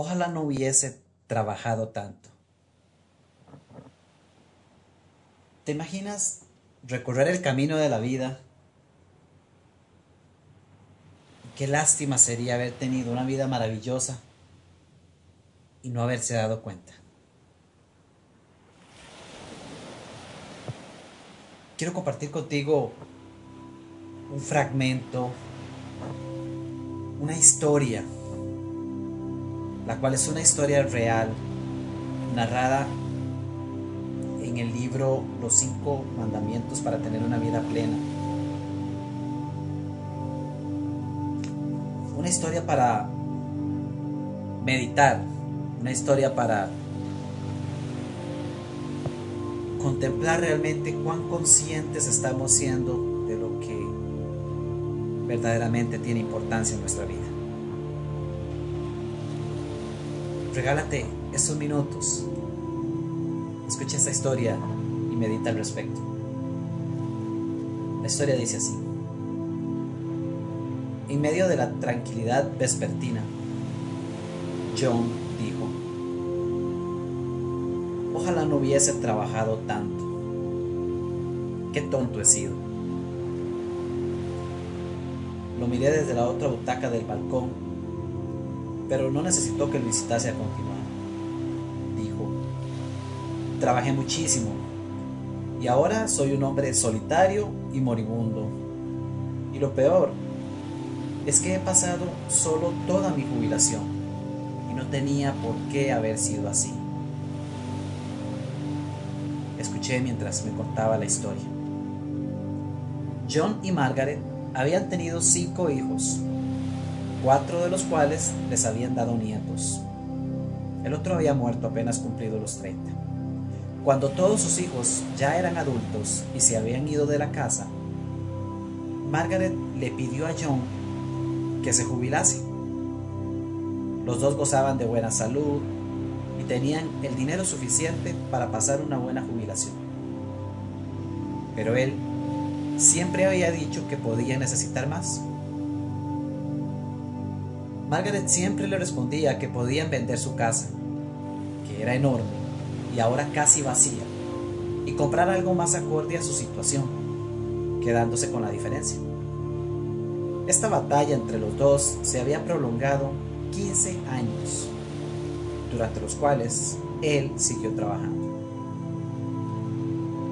Ojalá no hubiese trabajado tanto. ¿Te imaginas recorrer el camino de la vida? Qué lástima sería haber tenido una vida maravillosa y no haberse dado cuenta. Quiero compartir contigo un fragmento, una historia, la cual es una historia real, narrada en el libro Los cinco mandamientos para tener una vida plena. Una historia para meditar, una historia para contemplar realmente cuán conscientes estamos siendo de lo que verdaderamente tiene importancia en nuestra vida. Regálate estos minutos, escucha esta historia y medita al respecto. La historia dice así. En medio de la tranquilidad vespertina, John dijo, ojalá no hubiese trabajado tanto. Qué tonto he sido. Lo miré desde la otra butaca del balcón, pero no necesitó que lo visitase a continuar. Dijo, trabajé muchísimo y ahora soy un hombre solitario y moribundo. Y lo peor es que he pasado solo toda mi jubilación y no tenía por qué haber sido así. Escuché mientras me contaba la historia. John y Margaret habían tenido cinco hijos, cuatro de los cuales les habían dado nietos. El otro había muerto apenas cumplido los 30. Cuando todos sus hijos ya eran adultos y se habían ido de la casa, Margaret le pidió a John que se jubilase. Los dos gozaban de buena salud y tenían el dinero suficiente para pasar una buena jubilación. Pero él siempre había dicho que podía necesitar más. Margaret siempre le respondía que podían vender su casa, que era enorme y ahora casi vacía, y comprar algo más acorde a su situación, quedándose con la diferencia. Esta batalla entre los dos se había prolongado 15 años, durante los cuales él siguió trabajando.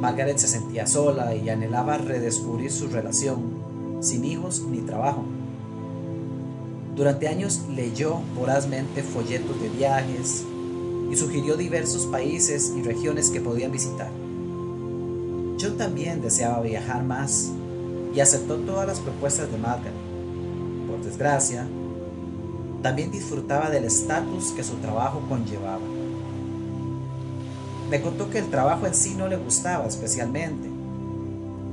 Margaret se sentía sola y anhelaba redescubrir su relación, sin hijos ni trabajo. Durante años leyó vorazmente folletos de viajes y sugirió diversos países y regiones que podían visitar. Yo también deseaba viajar más y aceptó todas las propuestas de Margaret. Por desgracia, también disfrutaba del estatus que su trabajo conllevaba. Me contó que el trabajo en sí no le gustaba especialmente,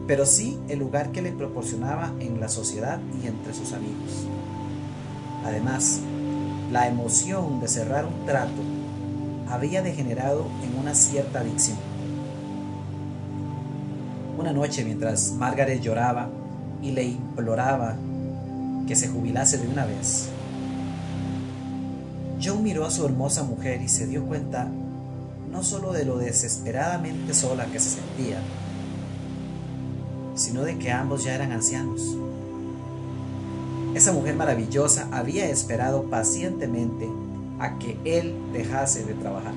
pero sí el lugar que le proporcionaba en la sociedad y entre sus amigos. Además, la emoción de cerrar un trato había degenerado en una cierta adicción. Una noche mientras Margaret lloraba y le imploraba que se jubilase de una vez, John miró a su hermosa mujer y se dio cuenta no solo de lo desesperadamente sola que se sentía, sino de que ambos ya eran ancianos. Esa mujer maravillosa había esperado pacientemente a que él dejase de trabajar.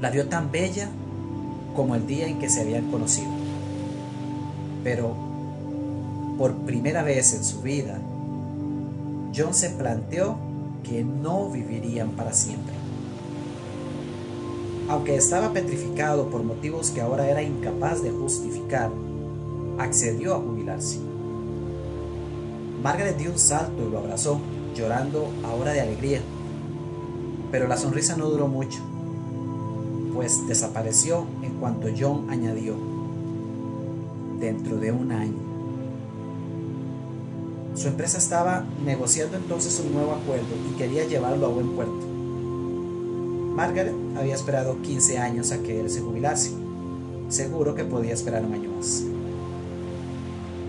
La vio tan bella como el día en que se habían conocido. Pero por primera vez en su vida, John se planteó que no vivirían para siempre. Aunque estaba petrificado por motivos que ahora era incapaz de justificar, accedió a jubilarse. Margaret dio un salto y lo abrazó, llorando ahora de alegría. Pero la sonrisa no duró mucho, pues desapareció en cuanto John añadió, dentro de un año. Su empresa estaba negociando entonces un nuevo acuerdo y quería llevarlo a buen puerto. Margaret había esperado 15 años a que él se jubilase. Seguro que podía esperar un año más.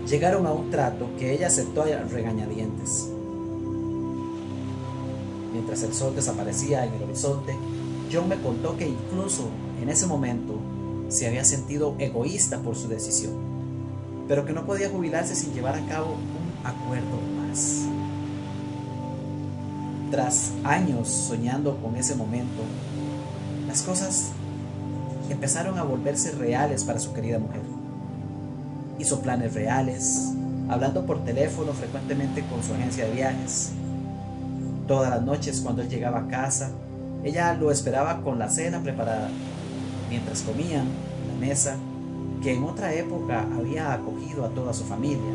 Llegaron a un trato que ella aceptó a regañadientes. mientras el sol desaparecía en el horizonte, John me contó que incluso en ese momento se había sentido egoísta por su decisión, pero que no podía jubilarse sin llevar a cabo un acuerdo más. Tras años soñando con ese momento, las cosas empezaron a volverse reales para su querida mujer. Hizo planes reales, hablando por teléfono frecuentemente con su agencia de viajes. Todas las noches cuando él llegaba a casa, ella lo esperaba con la cena preparada, mientras comían en la mesa que en otra época había acogido a toda su familia.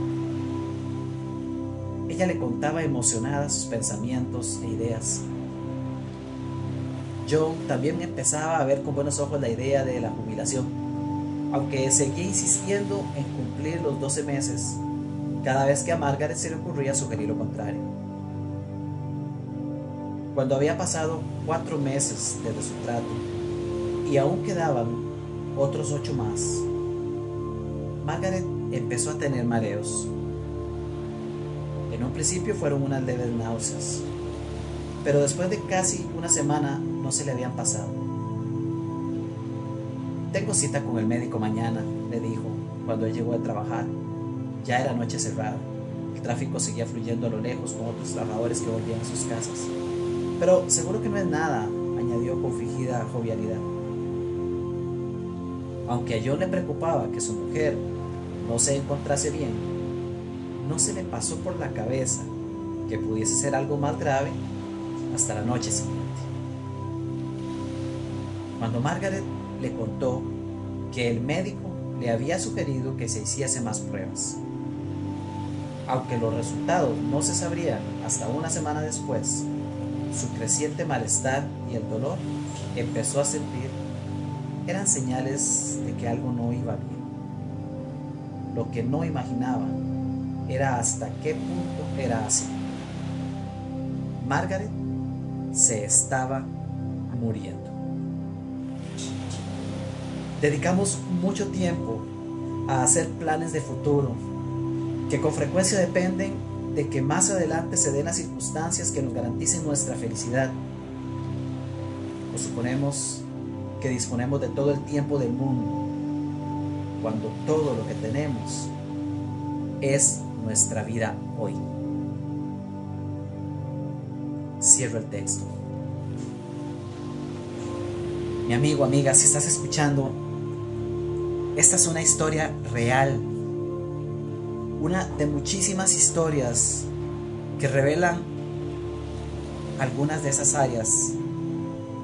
Ella le contaba emocionada sus pensamientos e ideas. John también empezaba a ver con buenos ojos la idea de la jubilación, aunque seguía insistiendo en cumplir los 12 meses cada vez que a Margaret se le ocurría sugerir lo contrario. Cuando había pasado cuatro meses desde su trato y aún quedaban otros ocho más, Margaret empezó a tener mareos. En un principio fueron unas leves náuseas, pero después de casi una semana no se le habían pasado. Tengo cita con el médico mañana, le dijo cuando él llegó a trabajar. Ya era noche cerrada. El tráfico seguía fluyendo a lo lejos con otros trabajadores que volvían a sus casas. Pero seguro que no es nada, añadió con fingida jovialidad. Aunque a John le preocupaba que su mujer no se encontrase bien, no se le pasó por la cabeza que pudiese ser algo más grave hasta la noche siguiente. Cuando Margaret le contó que el médico le había sugerido que se hiciese más pruebas, aunque los resultados no se sabrían hasta una semana después, su creciente malestar y el dolor empezó a sentir eran señales de que algo no iba bien. Lo que no imaginaba era hasta qué punto era así. Margaret se estaba muriendo. Dedicamos mucho tiempo a hacer planes de futuro que con frecuencia dependen de que más adelante se den las circunstancias que nos garanticen nuestra felicidad. O suponemos que disponemos de todo el tiempo del mundo, cuando todo lo que tenemos es nuestra vida hoy. Cierro el texto. Mi amigo, amiga, si estás escuchando, esta es una historia real una de muchísimas historias que revelan algunas de esas áreas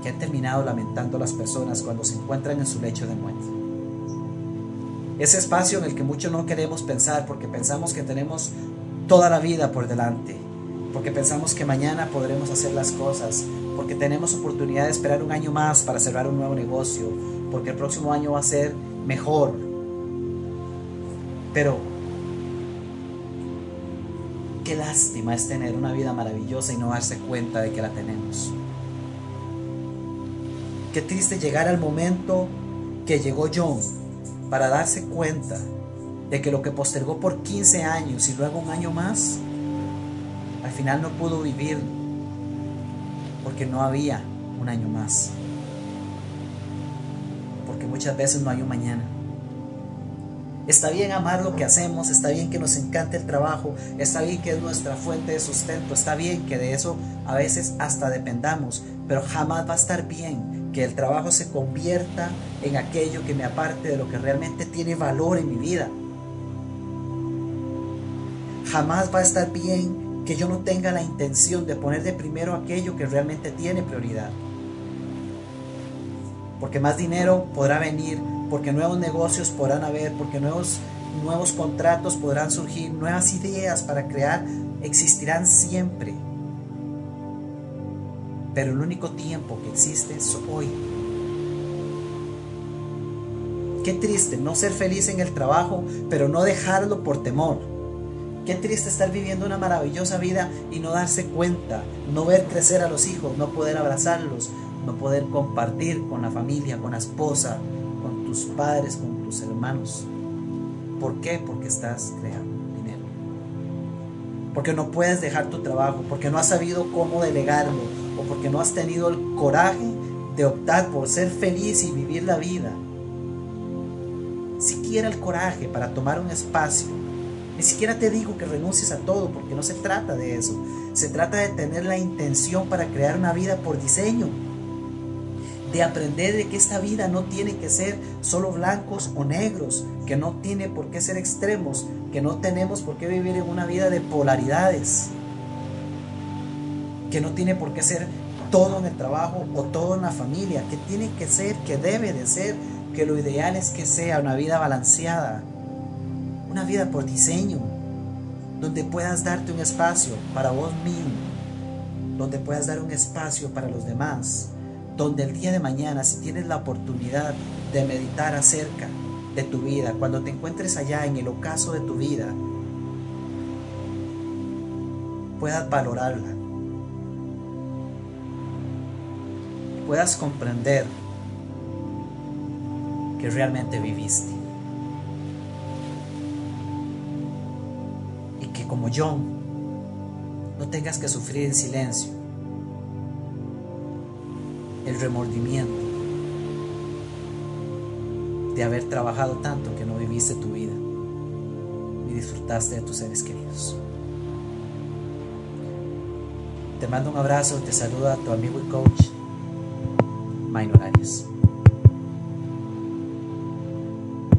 que han terminado lamentando las personas cuando se encuentran en su lecho de muerte. Ese espacio en el que muchos no queremos pensar porque pensamos que tenemos toda la vida por delante, porque pensamos que mañana podremos hacer las cosas, porque tenemos oportunidad de esperar un año más para cerrar un nuevo negocio, porque el próximo año va a ser mejor. Pero qué lástima es tener una vida maravillosa y no darse cuenta de que la tenemos. Qué triste llegar al momento que llegó John para darse cuenta de que lo que postergó por 15 años y luego un año más, al final no pudo vivir porque no había un año más. Porque muchas veces no hay un mañana. Está bien amar lo que hacemos, está bien que nos encante el trabajo, está bien que es nuestra fuente de sustento, está bien que de eso a veces hasta dependamos, pero jamás va a estar bien que el trabajo se convierta en aquello que me aparte de lo que realmente tiene valor en mi vida. Jamás va a estar bien que yo no tenga la intención de poner de primero aquello que realmente tiene prioridad. Porque más dinero podrá venir porque nuevos negocios podrán haber, porque nuevos, nuevos contratos podrán surgir, nuevas ideas para crear existirán siempre. Pero el único tiempo que existe es hoy. Qué triste no ser feliz en el trabajo, pero no dejarlo por temor. Qué triste estar viviendo una maravillosa vida y no darse cuenta, no ver crecer a los hijos, no poder abrazarlos, no poder compartir con la familia, con la esposa, tus padres, con tus hermanos. ¿Por qué? Porque estás creando dinero. Porque no puedes dejar tu trabajo, porque no has sabido cómo delegarlo, o porque no has tenido el coraje de optar por ser feliz y vivir la vida. Siquiera el coraje para tomar un espacio. Ni siquiera te digo que renuncies a todo porque no se trata de eso. Se trata de tener la intención para crear una vida por diseño. De aprender de que esta vida no tiene que ser solo blancos o negros, que no tiene por qué ser extremos, que no tenemos por qué vivir en una vida de polaridades, que no tiene por qué ser todo en el trabajo o todo en la familia, que tiene que ser, que debe de ser, que lo ideal es que sea una vida balanceada, una vida por diseño, donde puedas darte un espacio para vos mismo, donde puedas dar un espacio para los demás, donde el día de mañana, si tienes la oportunidad de meditar acerca de tu vida, cuando te encuentres allá en el ocaso de tu vida, puedas valorarla, puedas comprender que realmente viviste. Y que como John, no tengas que sufrir en silencio el remordimiento de haber trabajado tanto que no viviste tu vida y disfrutaste de tus seres queridos. Te mando un abrazo, te saluda tu amigo y coach, Minor Arias.